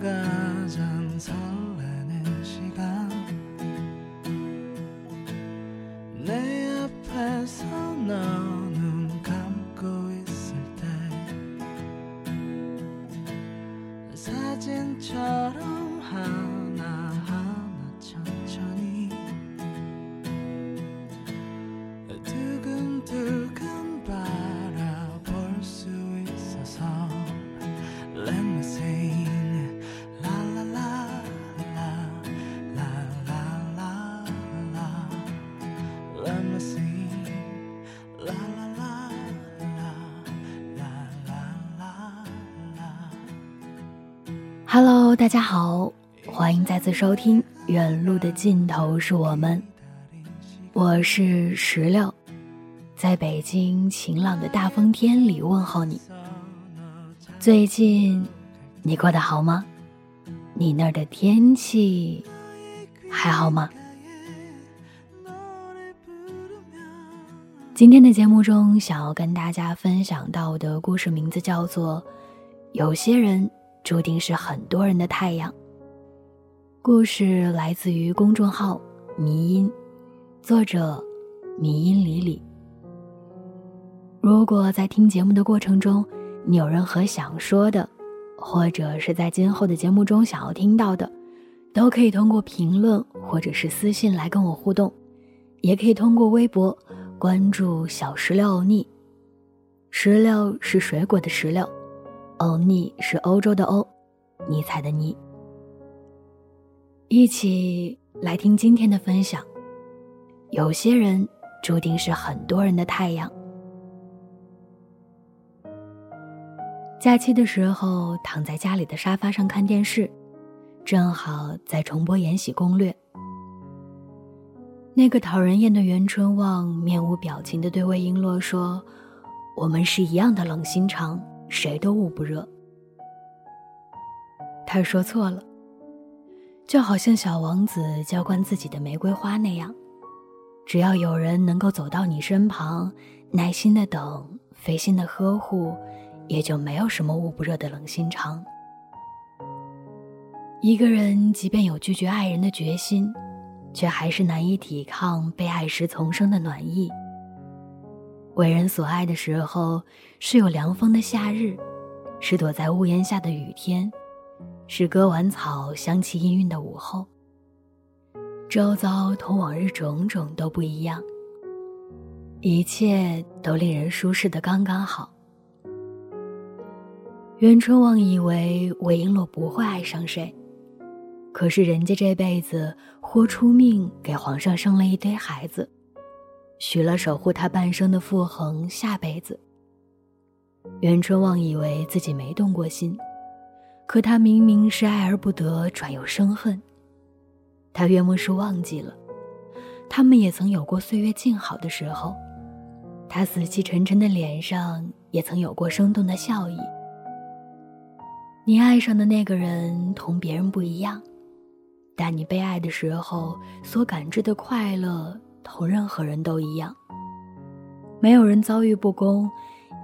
가장 설레는 시간. 내 앞에서 너는 감고 있을 때 사진처럼 大家好，欢迎再次收听《远路的尽头是我们》，我是石榴，在北京晴朗的大风天里问候你。最近你过得好吗？你那儿的天气还好吗？今天的节目中，想要跟大家分享到的故事名字叫做《有些人》。注定是很多人的太阳。故事来自于公众号“迷音”，作者“迷音李李”。如果在听节目的过程中，你有任何想说的，或者是在今后的节目中想要听到的，都可以通过评论或者是私信来跟我互动，也可以通过微博关注“小石榴欧尼”，石榴是水果的石榴。欧尼是欧洲的欧，尼采的尼。一起来听今天的分享。有些人注定是很多人的太阳。假期的时候，躺在家里的沙发上看电视，正好在重播《延禧攻略》。那个讨人厌的袁春望面无表情的对魏璎珞说：“我们是一样的冷心肠。”谁都捂不热。他说错了，就好像小王子浇灌自己的玫瑰花那样，只要有人能够走到你身旁，耐心的等，费心的呵护，也就没有什么捂不热的冷心肠。一个人即便有拒绝爱人的决心，却还是难以抵抗被爱时丛生的暖意。为人所爱的时候，是有凉风的夏日，是躲在屋檐下的雨天，是割完草香气氤氲的午后。周遭同往日种种都不一样，一切都令人舒适的刚刚好。袁春望以为韦璎珞不会爱上谁，可是人家这辈子豁出命给皇上生了一堆孩子。许了守护他半生的傅恒下辈子。袁春望以为自己没动过心，可他明明是爱而不得，转又生恨。他约莫是忘记了，他们也曾有过岁月静好的时候，他死气沉沉的脸上也曾有过生动的笑意。你爱上的那个人同别人不一样，但你被爱的时候所感知的快乐。同任何人都一样，没有人遭遇不公，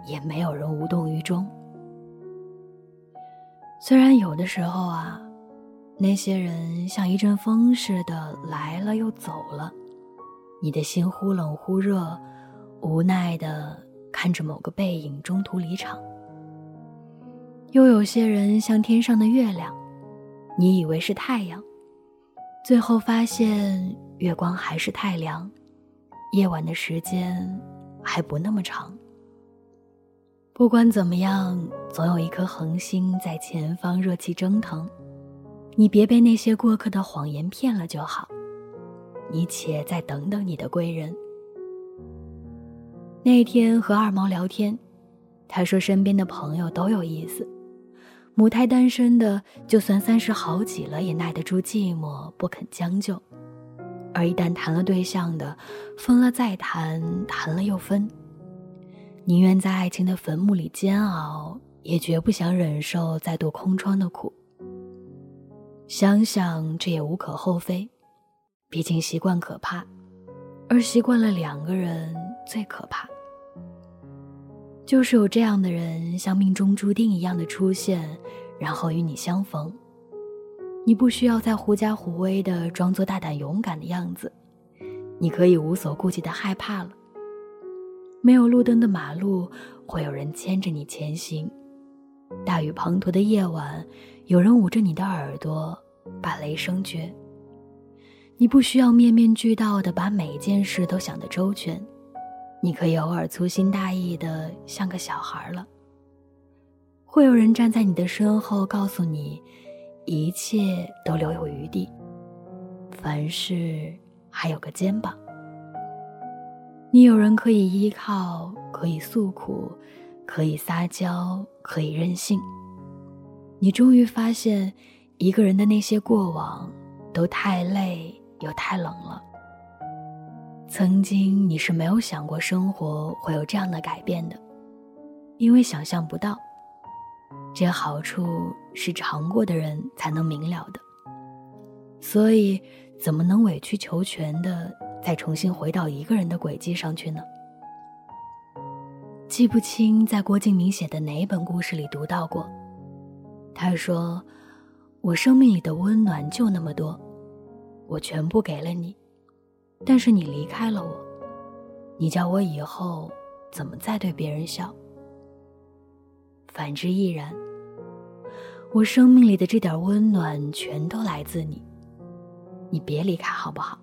也没有人无动于衷。虽然有的时候啊，那些人像一阵风似的来了又走了，你的心忽冷忽热，无奈的看着某个背影中途离场。又有些人像天上的月亮，你以为是太阳，最后发现。月光还是太凉，夜晚的时间还不那么长。不管怎么样，总有一颗恒星在前方热气蒸腾，你别被那些过客的谎言骗了就好。你且再等等你的贵人。那天和二毛聊天，他说身边的朋友都有意思，母胎单身的就算三十好几了也耐得住寂寞，不肯将就；而一旦谈了对象的，分了再谈，谈了又分，宁愿在爱情的坟墓里煎熬，也绝不想忍受再度空窗的苦。想想这也无可厚非。毕竟习惯可怕，而习惯了两个人最可怕。就是有这样的人，像命中注定一样的出现，然后与你相逢。你不需要再狐假虎威的装作大胆勇敢的样子，你可以无所顾忌的害怕了。没有路灯的马路，会有人牵着你前行；大雨滂沱的夜晚，有人捂着你的耳朵，把雷声绝。你不需要面面俱到的把每件事都想得周全，你可以偶尔粗心大意的像个小孩了。会有人站在你的身后，告诉你，一切都留有余地，凡事还有个肩膀。你有人可以依靠，可以诉苦，可以撒娇，可以任性。你终于发现，一个人的那些过往都太累。又太冷了。曾经你是没有想过生活会有这样的改变的，因为想象不到。这好处是尝过的人才能明了的，所以怎么能委曲求全的再重新回到一个人的轨迹上去呢？记不清在郭敬明写的哪本故事里读到过，他说：“我生命里的温暖就那么多。”我全部给了你，但是你离开了我，你叫我以后怎么再对别人笑？反之亦然。我生命里的这点温暖全都来自你，你别离开好不好？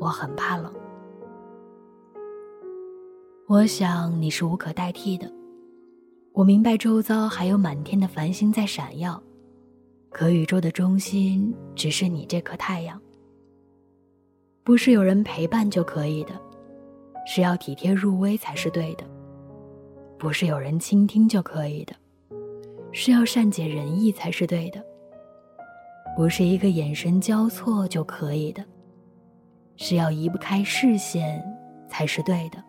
我很怕冷。我想你是无可代替的，我明白周遭还有满天的繁星在闪耀。可宇宙的中心只是你这颗太阳，不是有人陪伴就可以的，是要体贴入微才是对的；不是有人倾听就可以的，是要善解人意才是对的；不是一个眼神交错就可以的，是要移不开视线才是对的。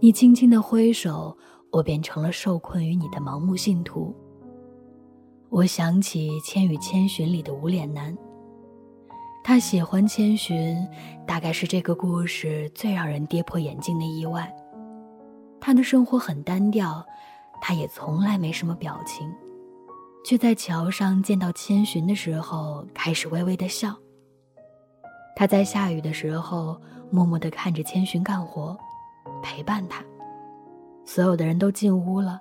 你轻轻的挥手，我便成了受困于你的盲目信徒。我想起《千与千寻》里的无脸男，他喜欢千寻，大概是这个故事最让人跌破眼镜的意外。他的生活很单调，他也从来没什么表情，却在桥上见到千寻的时候开始微微的笑。他在下雨的时候默默的看着千寻干活，陪伴他。所有的人都进屋了，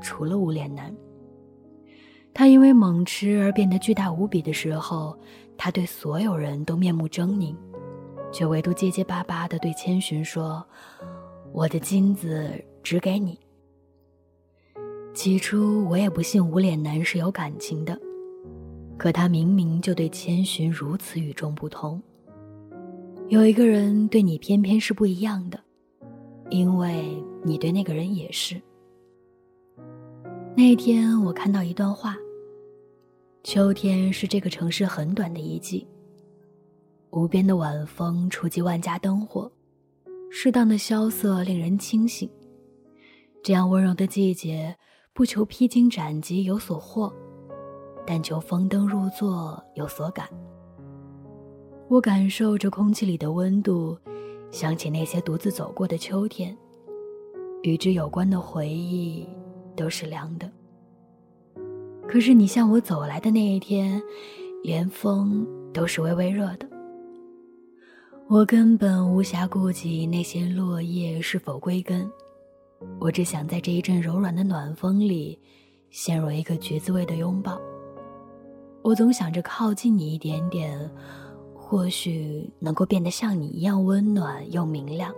除了无脸男。他因为猛吃而变得巨大无比的时候，他对所有人都面目狰狞，却唯独结结巴巴的对千寻说：“我的金子只给你。”起初我也不信无脸男是有感情的，可他明明就对千寻如此与众不同。有一个人对你偏偏是不一样的，因为你对那个人也是。那天我看到一段话。秋天是这个城市很短的一季。无边的晚风触及万家灯火，适当的萧瑟令人清醒。这样温柔的季节，不求披荆斩棘有所获，但求风灯入座有所感。我感受着空气里的温度，想起那些独自走过的秋天，与之有关的回忆都是凉的。可是你向我走来的那一天，连风都是微微热的。我根本无暇顾及那些落叶是否归根，我只想在这一阵柔软的暖风里，陷入一个橘子味的拥抱。我总想着靠近你一点点，或许能够变得像你一样温暖又明亮。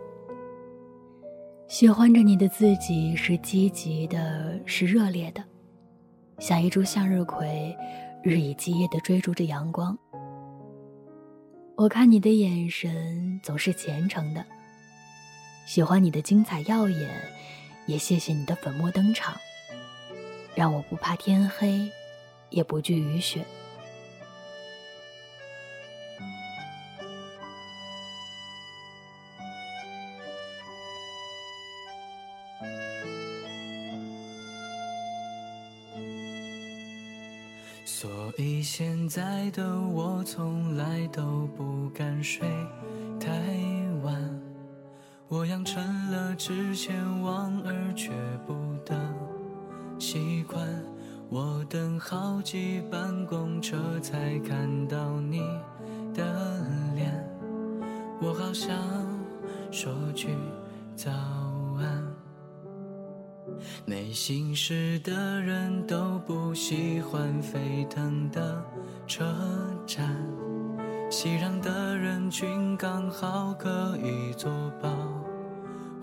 喜欢着你的自己是积极的，是热烈的。像一株向日葵，日以继夜地追逐着阳光。我看你的眼神总是虔诚的，喜欢你的精彩耀眼，也谢谢你的粉墨登场，让我不怕天黑，也不惧雨雪。所以现在的我从来都不敢睡太，我养成了之前望而却步的习惯。我等好几班公车才看到你的脸，我好想说句早安。内心事的人都不喜欢沸腾的车站，熙攘的人群刚好可以做保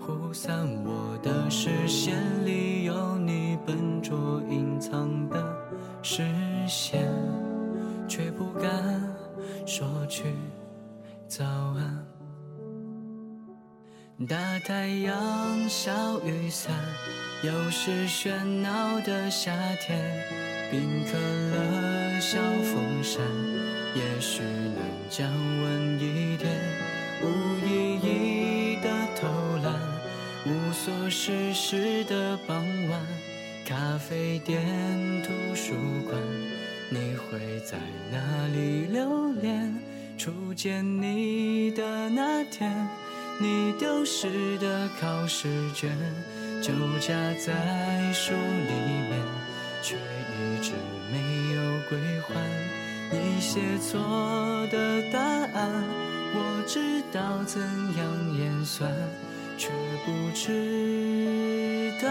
护伞。我的视线里有你笨拙隐藏的视线，却不敢说句早安。大太阳，小雨伞。又是喧闹的夏天，冰可乐，小风扇，也许能降温一点。无意义，所事事的傍晚，咖啡店、图书馆，你会在哪里留恋？初见你的那天，你丢失的考试卷。就夹在书里面，却一直没有归还。你写错的答案，我知道怎样演算，却不知道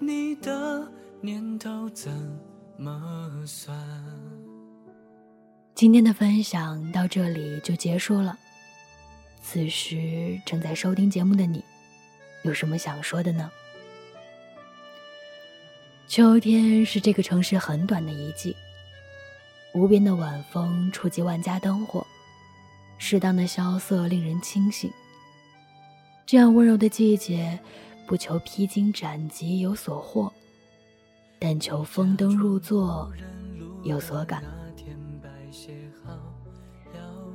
你的念头怎么算。今天的分享到这里就结束了。此时正在收听节目的你，有什么想说的呢？秋天是这个城市很短的一季，无边的晚风触及万家灯火，适当的萧瑟令人清醒。这样温柔的季节，不求披荆斩棘有所获，但求风灯入座有所感。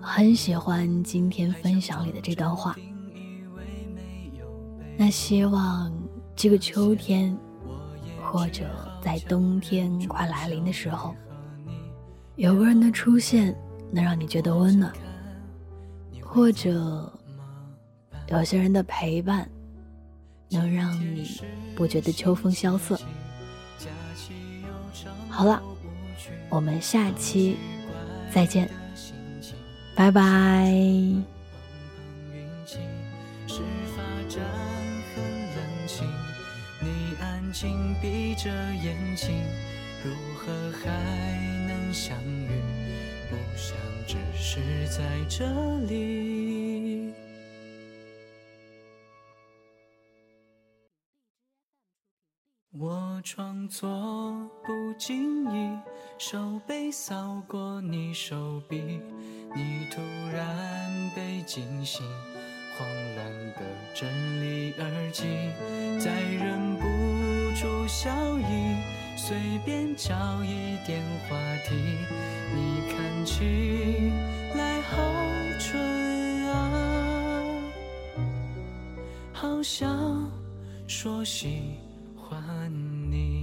很喜欢今天分享里的这段话。那希望这个秋天，或者在冬天快来临的时候，有个人的出现能让你觉得温暖，或者有些人的陪伴能让你不觉得秋风萧瑟。好了，我们下期再见。拜拜。事发站很冷清，你安静闭着眼睛，如何还能相遇？不想只是在这里。我装作不经意，手背扫过你手臂。你突然被惊醒，慌乱的整理耳机，再忍不住笑意，随便找一点话题。你看起来好蠢啊，好想说喜欢你。